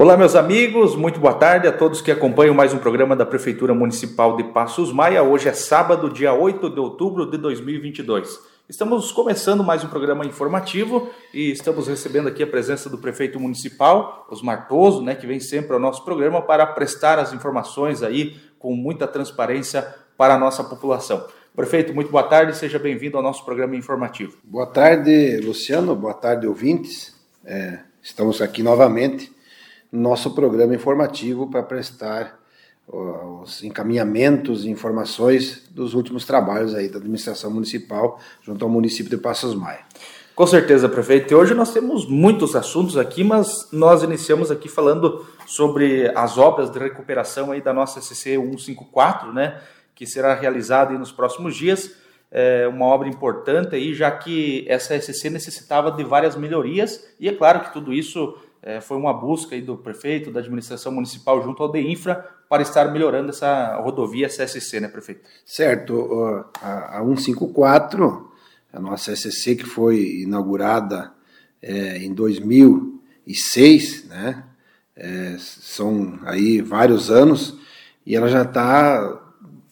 Olá, meus amigos, muito boa tarde a todos que acompanham mais um programa da Prefeitura Municipal de Passos Maia. Hoje é sábado, dia 8 de outubro de 2022. Estamos começando mais um programa informativo e estamos recebendo aqui a presença do prefeito municipal, Osmar Toso, né, que vem sempre ao nosso programa para prestar as informações aí com muita transparência para a nossa população. Prefeito, muito boa tarde, seja bem-vindo ao nosso programa informativo. Boa tarde, Luciano, boa tarde, ouvintes. É, estamos aqui novamente nosso programa informativo para prestar os encaminhamentos e informações dos últimos trabalhos aí da administração municipal junto ao município de Passos Maia. Com certeza, prefeito. E hoje nós temos muitos assuntos aqui, mas nós iniciamos aqui falando sobre as obras de recuperação aí da nossa SC 154, né, que será realizada nos próximos dias. É uma obra importante aí, já que essa SC necessitava de várias melhorias e é claro que tudo isso é, foi uma busca aí do prefeito, da administração municipal junto ao DEINFRA para estar melhorando essa rodovia CSC, né, prefeito? Certo. A, a 154, a nossa SSC que foi inaugurada é, em 2006, né? É, são aí vários anos e ela já está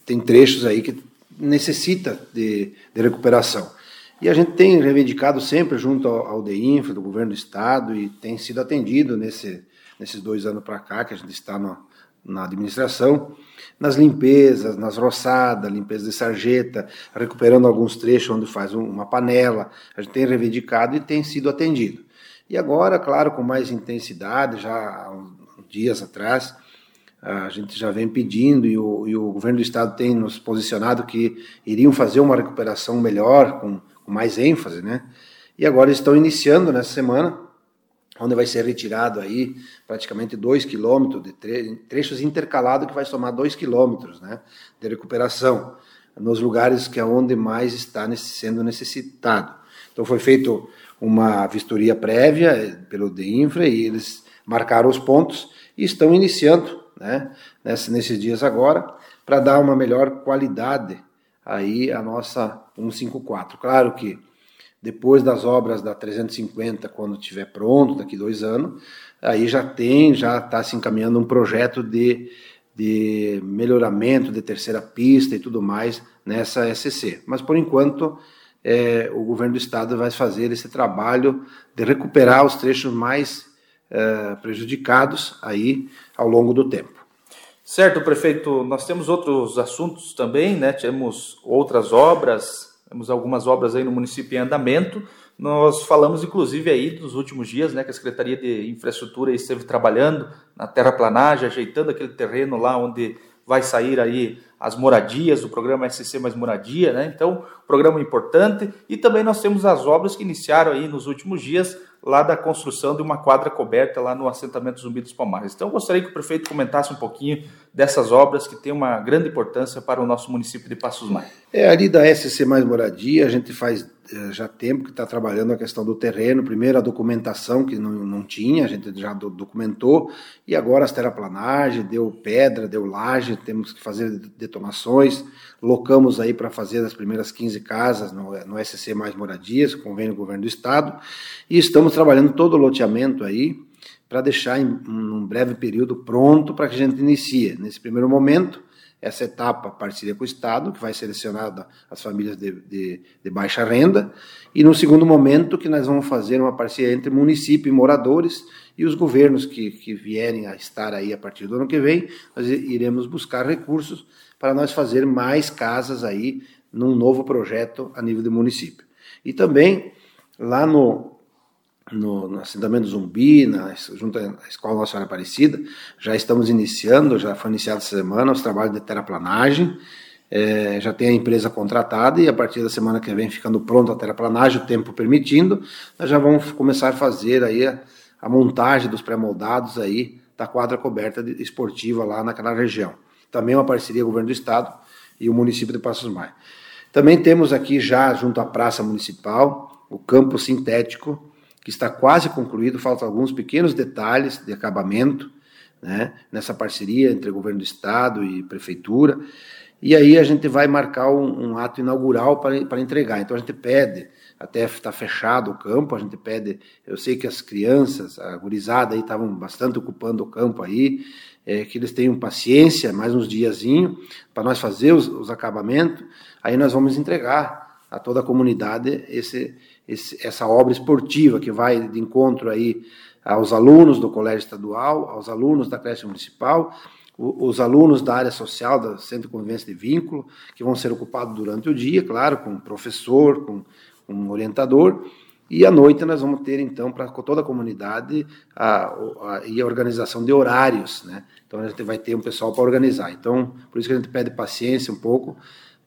tem trechos aí que necessita de, de recuperação. E a gente tem reivindicado sempre junto ao, ao DEINFRA, do governo do estado, e tem sido atendido nesse, nesses dois anos para cá, que a gente está no, na administração, nas limpezas, nas roçadas, limpeza de sarjeta, recuperando alguns trechos onde faz uma panela. A gente tem reivindicado e tem sido atendido. E agora, claro, com mais intensidade, já há dias atrás, a gente já vem pedindo e o, e o governo do estado tem nos posicionado que iriam fazer uma recuperação melhor, com com mais ênfase, né? E agora estão iniciando nessa semana, onde vai ser retirado aí praticamente 2 quilômetros de tre trechos intercalados que vai somar 2 quilômetros, né, de recuperação nos lugares que é onde mais está sendo necessitado. Então foi feito uma vistoria prévia eh, pelo DEINFRA e eles marcaram os pontos e estão iniciando, né, nesses dias agora, para dar uma melhor qualidade aí a nossa 154. Claro que depois das obras da 350, quando estiver pronto, daqui dois anos, aí já tem, já está se encaminhando um projeto de, de melhoramento de terceira pista e tudo mais nessa SC. Mas por enquanto é, o governo do estado vai fazer esse trabalho de recuperar os trechos mais é, prejudicados aí ao longo do tempo. Certo, prefeito, nós temos outros assuntos também, né? Temos outras obras, temos algumas obras aí no município em andamento. Nós falamos, inclusive, aí dos últimos dias, né, que a Secretaria de Infraestrutura esteve trabalhando na terraplanagem, ajeitando aquele terreno lá onde vai sair aí as moradias, o programa SC Mais Moradia, né? Então, programa importante. E também nós temos as obras que iniciaram aí nos últimos dias, lá da construção de uma quadra coberta lá no assentamento Zumbi dos Palmares. Então, eu gostaria que o prefeito comentasse um pouquinho dessas obras que têm uma grande importância para o nosso município de Passos Maia. É, ali da SC Mais Moradia, a gente faz eh, já tempo que está trabalhando a questão do terreno, primeiro a documentação que não, não tinha, a gente já documentou, e agora as terraplanagens, deu pedra, deu laje, temos que fazer detonações, locamos aí para fazer as primeiras 15 casas no, no SC Mais Moradias, convênio do governo do estado, e estamos trabalhando todo o loteamento aí, para deixar em um breve período pronto para que a gente inicie. Nesse primeiro momento, essa etapa, parceria com o Estado, que vai selecionar as famílias de, de, de, baixa renda, e no segundo momento que nós vamos fazer uma parceria entre município e moradores e os governos que, que vierem a estar aí a partir do ano que vem, nós iremos buscar recursos para nós fazer mais casas aí num novo projeto a nível do município. E também lá no, no, no assentamento Zumbi, na, junto à Escola Nossa Senhora Aparecida. Já estamos iniciando, já foi iniciado essa semana, os trabalhos de terraplanagem. É, já tem a empresa contratada e a partir da semana que vem, ficando pronta a terraplanagem, o tempo permitindo, nós já vamos começar a fazer aí a, a montagem dos pré-moldados aí da quadra coberta esportiva lá naquela região. Também uma parceria governo do estado e o município de Passos Maia. Também temos aqui já junto à praça municipal o campo sintético que está quase concluído, faltam alguns pequenos detalhes de acabamento, né, nessa parceria entre governo do estado e prefeitura, e aí a gente vai marcar um, um ato inaugural para, para entregar. Então a gente pede até está fechado o campo, a gente pede, eu sei que as crianças, a gurizada aí estavam bastante ocupando o campo aí, é, que eles tenham paciência, mais uns diazinho, para nós fazer os, os, acabamentos, aí nós vamos entregar a toda a comunidade esse, esse, essa obra esportiva que vai de encontro aí aos alunos do colégio estadual, aos alunos da creche municipal, os alunos da área social, do Centro de Convivência de Vínculo, que vão ser ocupados durante o dia, claro, com professor, com, um orientador, e à noite nós vamos ter, então, para toda a comunidade, a, a, a, a organização de horários, né? Então a gente vai ter um pessoal para organizar. Então, por isso que a gente pede paciência um pouco,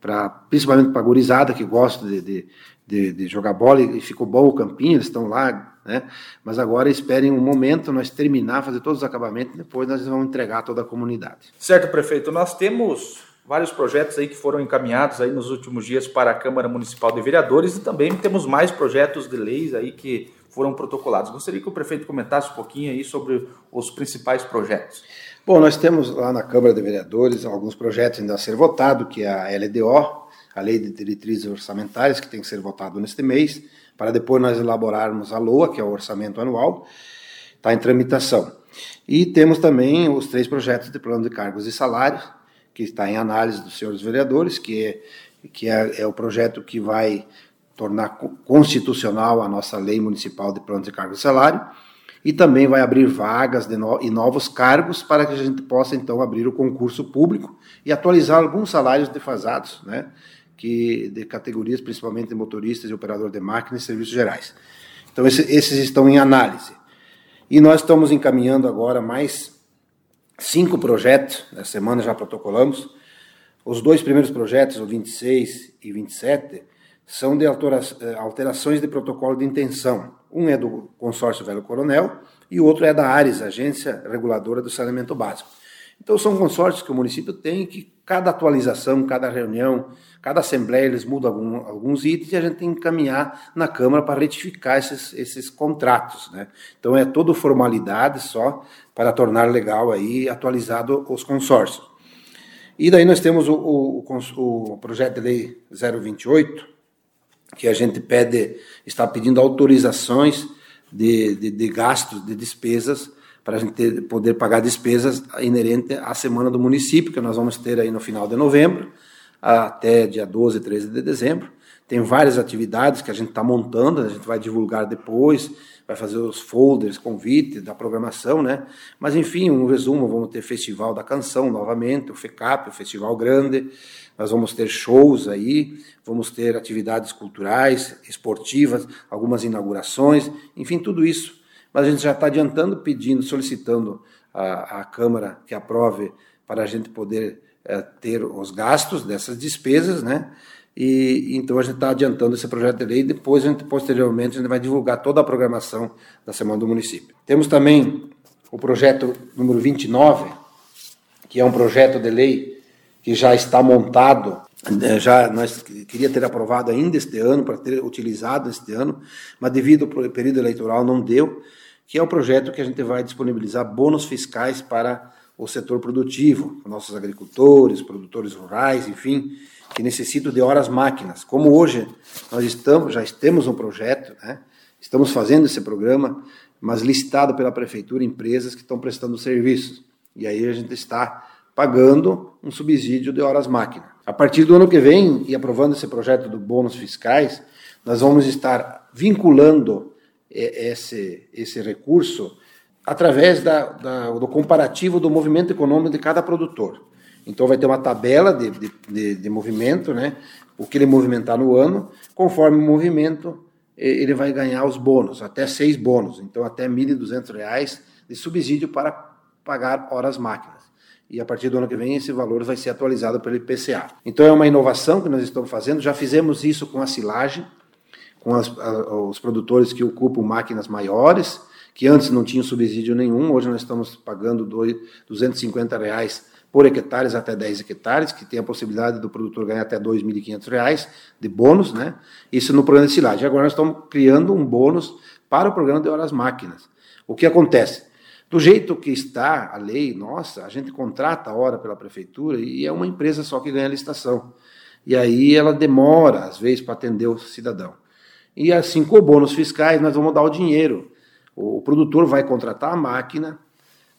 pra, principalmente para a gurizada que gosta de, de, de, de, jogar bola e ficou bom o campinho, eles estão lá, né? Mas agora esperem um momento, nós terminar, fazer todos os acabamentos, e depois nós vamos entregar a toda a comunidade. Certo, prefeito. Nós temos vários projetos aí que foram encaminhados aí nos últimos dias para a Câmara Municipal de Vereadores e também temos mais projetos de leis aí que foram protocolados. Gostaria que o prefeito comentasse um pouquinho aí sobre os principais projetos. Bom, nós temos lá na Câmara de Vereadores alguns projetos ainda a ser votado, que é a LDO, a Lei de Diretrizes Orçamentárias, que tem que ser votado neste mês, para depois nós elaborarmos a LOA, que é o Orçamento Anual, está em tramitação. E temos também os três projetos de plano de cargos e salários, que está em análise dos senhores vereadores, que é, que é, é o projeto que vai tornar constitucional a nossa lei municipal de plano de cargos e salário, e também vai abrir vagas no, e novos cargos para que a gente possa então abrir o concurso público e atualizar alguns salários defasados, né, que de categorias principalmente de motoristas e operador de máquinas e serviços gerais. Então esse, esses estão em análise. E nós estamos encaminhando agora mais cinco projetos, na semana já protocolamos. Os dois primeiros projetos, o 26 e 27, são de eh, alterações de protocolo de intenção. Um é do consórcio Velho Coronel e o outro é da ARES, Agência Reguladora do Saneamento Básico. Então são consórcios que o município tem que cada atualização, cada reunião, cada assembleia, eles mudam algum, alguns itens e a gente tem que encaminhar na Câmara para retificar esses, esses contratos. Né? Então é toda formalidade só para tornar legal aí atualizado os consórcios. E daí nós temos o, o, o projeto de lei 028, que a gente pede, está pedindo autorizações de, de, de gastos, de despesas, para a gente ter, poder pagar despesas inerentes à semana do município, que nós vamos ter aí no final de novembro, até dia 12, 13 de dezembro. Tem várias atividades que a gente está montando, a gente vai divulgar depois, vai fazer os folders, convite da programação, né? Mas enfim, um resumo, vamos ter Festival da Canção novamente, o FECAP, o Festival Grande, nós vamos ter shows aí, vamos ter atividades culturais, esportivas, algumas inaugurações, enfim, tudo isso. Mas a gente já está adiantando, pedindo, solicitando à, Câmara que aprove para a gente poder é, ter os gastos dessas despesas, né? E então a gente está adiantando esse projeto de lei. Depois, a gente, posteriormente, a gente vai divulgar toda a programação da Semana do Município. Temos também o projeto número 29, que é um projeto de lei que já está montado, já nós queria ter aprovado ainda este ano para ter utilizado este ano, mas devido ao período eleitoral não deu, que é um projeto que a gente vai disponibilizar bônus fiscais para o setor produtivo, nossos agricultores, produtores rurais, enfim, que necessitam de horas máquinas. Como hoje nós estamos, já temos um projeto, né? estamos fazendo esse programa, mas licitado pela prefeitura empresas que estão prestando serviços. E aí a gente está pagando um subsídio de horas máquina. A partir do ano que vem, e aprovando esse projeto do bônus fiscais, nós vamos estar vinculando esse, esse recurso através da, da, do comparativo do movimento econômico de cada produtor. Então vai ter uma tabela de, de, de, de movimento, né? o que ele movimentar no ano, conforme o movimento ele vai ganhar os bônus, até seis bônus, então até R$ 1.200 de subsídio para pagar horas máquinas e a partir do ano que vem esse valor vai ser atualizado pelo IPCA. Então é uma inovação que nós estamos fazendo, já fizemos isso com a silagem, com as, a, os produtores que ocupam máquinas maiores, que antes não tinham subsídio nenhum, hoje nós estamos pagando dois, 250 reais por hectares até 10 hectares, que tem a possibilidade do produtor ganhar até R$ 2.500 de bônus, né? Isso no programa de silagem. Agora nós estamos criando um bônus para o programa de horas máquinas. O que acontece? Do jeito que está a lei, nossa, a gente contrata a hora pela prefeitura e é uma empresa só que ganha a licitação. E aí ela demora, às vezes, para atender o cidadão. E assim, com bônus fiscais, nós vamos dar o dinheiro. O produtor vai contratar a máquina,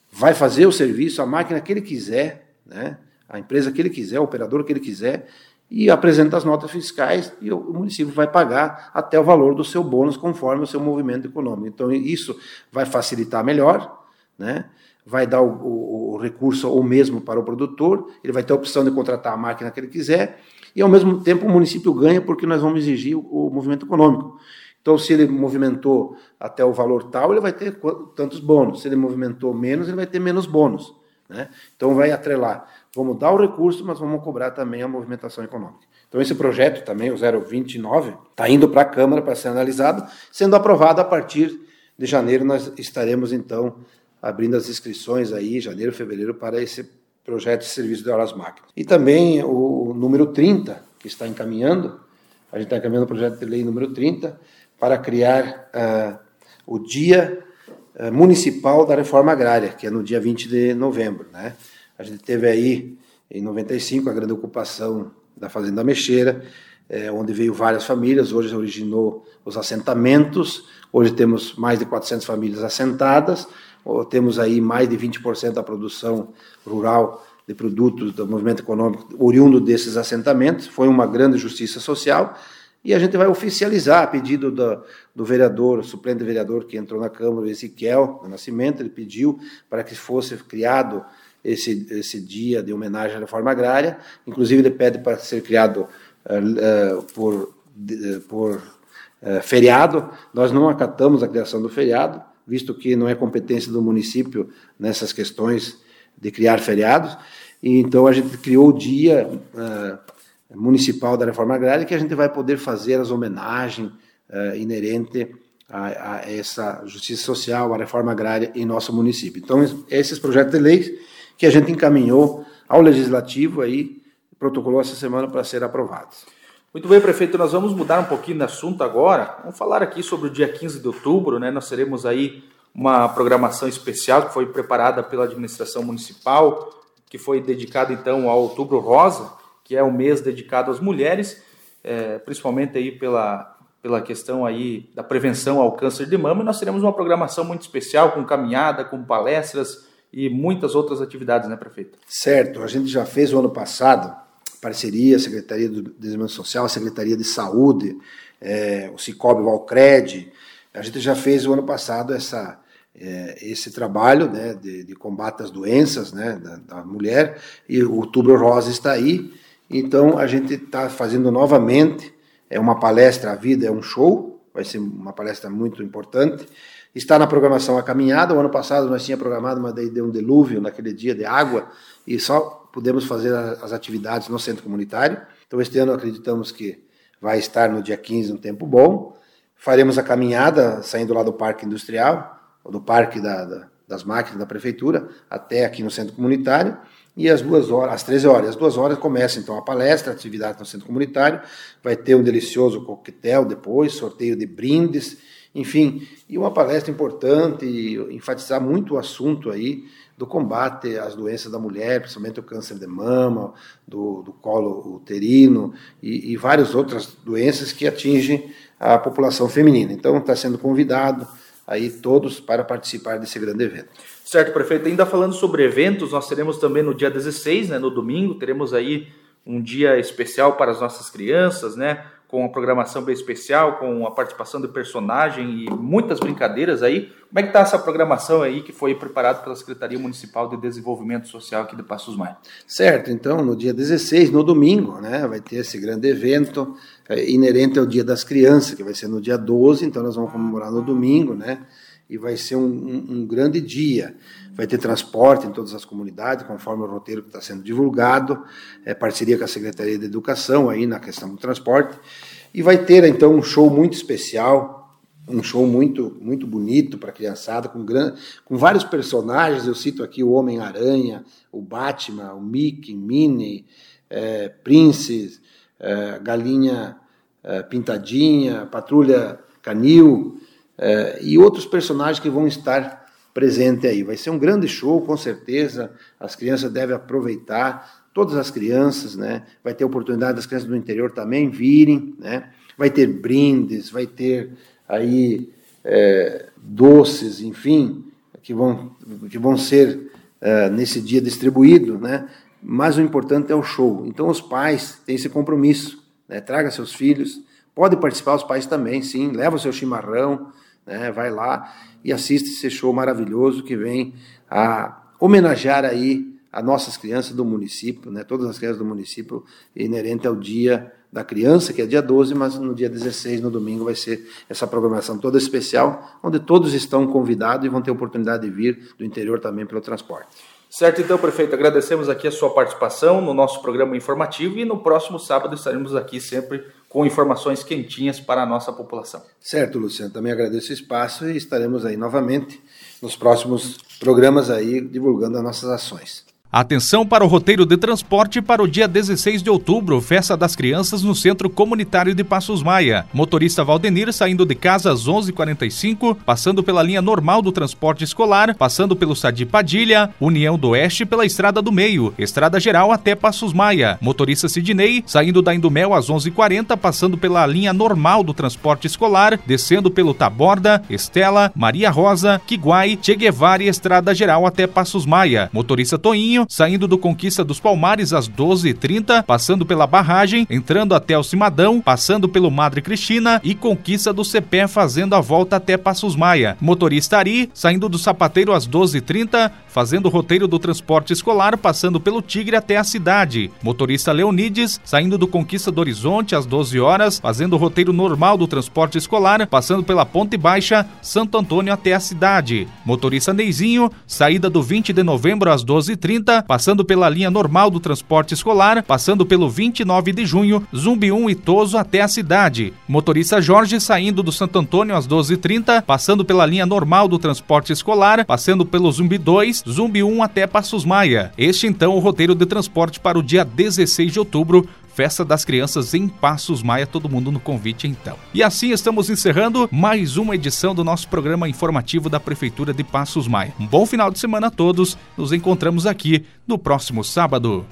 vai fazer o serviço, a máquina que ele quiser, né? a empresa que ele quiser, o operador que ele quiser, e apresenta as notas fiscais e o município vai pagar até o valor do seu bônus conforme o seu movimento econômico. Então, isso vai facilitar melhor, né? vai dar o, o, o recurso ou mesmo para o produtor, ele vai ter a opção de contratar a máquina que ele quiser, e ao mesmo tempo o município ganha porque nós vamos exigir o, o movimento econômico. Então, se ele movimentou até o valor tal, ele vai ter tantos bônus. Se ele movimentou menos, ele vai ter menos bônus. Né? Então, vai atrelar. Vamos dar o recurso, mas vamos cobrar também a movimentação econômica. Então, esse projeto também, o 029, está indo para a Câmara para ser analisado, sendo aprovado a partir de janeiro. Nós estaremos, então, abrindo as inscrições aí, janeiro, fevereiro, para esse projeto de serviço de horas máquinas. E também o número 30, que está encaminhando, a gente está encaminhando o projeto de lei número 30, para criar uh, o Dia uh, Municipal da Reforma Agrária, que é no dia 20 de novembro. Né? A gente teve aí, em 95, a grande ocupação da Fazenda Mexeira, é, onde veio várias famílias, hoje originou os assentamentos, hoje temos mais de 400 famílias assentadas, temos aí mais de 20% da produção rural de produtos do movimento econômico oriundo desses assentamentos, foi uma grande justiça social, e a gente vai oficializar a pedido do, do vereador, suplente vereador que entrou na Câmara, Ezequiel Nascimento, ele pediu para que fosse criado esse, esse dia de homenagem à reforma agrária, inclusive ele pede para ser criado uh, uh, por, uh, por feriado, nós não acatamos a criação do feriado, visto que não é competência do município nessas questões de criar feriados, e então a gente criou o dia municipal da reforma agrária que a gente vai poder fazer as homenagens uh, inerentes a, a, essa justiça social, a reforma agrária em nosso município. Então, esses projetos de leis que a gente encaminhou ao legislativo aí, protocolou essa semana para ser aprovados. Muito bem, prefeito, nós vamos mudar um pouquinho de assunto agora. Vamos falar aqui sobre o dia 15 de outubro, né? Nós teremos aí uma programação especial que foi preparada pela administração municipal, que foi dedicada então ao Outubro Rosa, que é o mês dedicado às mulheres, é, principalmente aí pela, pela questão aí da prevenção ao câncer de mama, e nós teremos uma programação muito especial, com caminhada, com palestras e muitas outras atividades, né, prefeito? Certo, a gente já fez o ano passado, parceria, Secretaria do Desenvolvimento Social, Secretaria de Saúde, é, o Cicobi Valcred, a gente já fez o ano passado essa, é, esse trabalho né, de, de, combate às doenças né, da, da mulher, e o Outubro Rosa está aí, então a gente está fazendo novamente, é uma palestra, a vida é um show, vai ser uma palestra muito importante. Está na programação a caminhada, o ano passado nós tínhamos programado, mas daí deu um dilúvio naquele dia de água e só pudemos fazer as atividades no centro comunitário. Então este ano acreditamos que vai estar no dia 15 um tempo bom. Faremos a caminhada saindo lá do Parque Industrial, ou do Parque da, da, das Máquinas da Prefeitura, até aqui no centro comunitário e às duas horas, às 13 horas, às duas horas começa então a palestra, a atividade no centro comunitário, vai ter um delicioso coquetel depois, sorteio de brindes, enfim, e uma palestra importante, enfatizar muito o assunto aí do combate às doenças da mulher, principalmente o câncer de mama, do, do colo uterino e, e várias outras doenças que atingem a população feminina. Então está sendo convidado aí todos para participar desse grande evento. Certo, prefeito. Ainda falando sobre eventos, nós teremos também no dia 16, né, no domingo, teremos aí um dia especial para as nossas crianças, né, com uma programação bem especial, com a participação de personagem e muitas brincadeiras aí. Como é que está essa programação aí que foi preparada pela Secretaria Municipal de Desenvolvimento Social aqui de Passos Maia? Certo, então no dia 16, no domingo, né, vai ter esse grande evento é, inerente ao Dia das Crianças, que vai ser no dia 12, então nós vamos comemorar no domingo, né, e vai ser um, um, um, grande dia. Vai ter transporte em todas as comunidades, conforme o roteiro que está sendo divulgado, é, parceria com a Secretaria de Educação aí na questão do transporte, e vai ter então um show muito especial, um show muito muito bonito para criançada, com, gran... com vários personagens, eu cito aqui o Homem-Aranha, o Batman, o Mickey, Minnie, é, Prince, é, Galinha é, Pintadinha, Patrulha Canil, é, e outros personagens que vão estar presentes aí. Vai ser um grande show, com certeza. As crianças devem aproveitar, todas as crianças, né? Vai ter oportunidade das crianças do interior também virem, né? vai ter brindes, vai ter aí é, doces, enfim, que vão, que vão ser é, nesse dia distribuídos, né? Mas o importante é o show. Então os pais têm esse compromisso, né? Traga seus filhos, pode participar os pais também, sim, leva o seu chimarrão, né? Vai lá e assiste esse show maravilhoso que vem a homenagear aí as nossas crianças do município, né? Todas as crianças do município inerente ao dia da criança, que é dia 12, mas no dia 16, no domingo, vai ser essa programação toda especial, onde todos estão convidados e vão ter oportunidade de vir do interior também pelo transporte. Certo, então, prefeito, agradecemos aqui a sua participação no nosso programa informativo e no próximo sábado estaremos aqui sempre com informações quentinhas para a nossa população. Certo, Luciano, também agradeço o espaço e estaremos aí novamente nos próximos programas aí divulgando as nossas ações. Atenção para o roteiro de transporte para o dia 16 de outubro, festa das crianças no Centro Comunitário de Passos Maia. Motorista Valdenir saindo de casa às 11h45, passando pela linha normal do transporte escolar, passando pelo Sadi Padilha, União do Oeste pela Estrada do Meio, Estrada Geral até Passos Maia. Motorista Sidney saindo da Indumel às 11h40, passando pela linha normal do transporte escolar, descendo pelo Taborda, Estela, Maria Rosa, Quiguai, Che Guevara e Estrada Geral até Passos Maia. Motorista Toinho saindo do Conquista dos Palmares às 12h30, passando pela barragem, entrando até o Cimadão, passando pelo Madre Cristina e Conquista do Cepé, fazendo a volta até Passos Maia. Motorista Ari, saindo do Sapateiro às 12h30, fazendo o roteiro do transporte escolar, passando pelo Tigre até a cidade. Motorista Leonides, saindo do Conquista do Horizonte às 12 horas, fazendo o roteiro normal do transporte escolar, passando pela Ponte Baixa, Santo Antônio até a cidade. Motorista Neizinho, saída do 20 de novembro às 12h30, passando pela linha normal do transporte escolar, passando pelo 29 de junho, Zumbi 1 e Toso até a cidade. Motorista Jorge saindo do Santo Antônio às 12h30, passando pela linha normal do transporte escolar, passando pelo Zumbi 2, Zumbi 1 até Passos Maia. Este então o roteiro de transporte para o dia 16 de outubro, Festa das Crianças em Passos Maia, todo mundo no convite então. E assim estamos encerrando mais uma edição do nosso programa informativo da Prefeitura de Passos Maia. Um bom final de semana a todos, nos encontramos aqui no próximo sábado.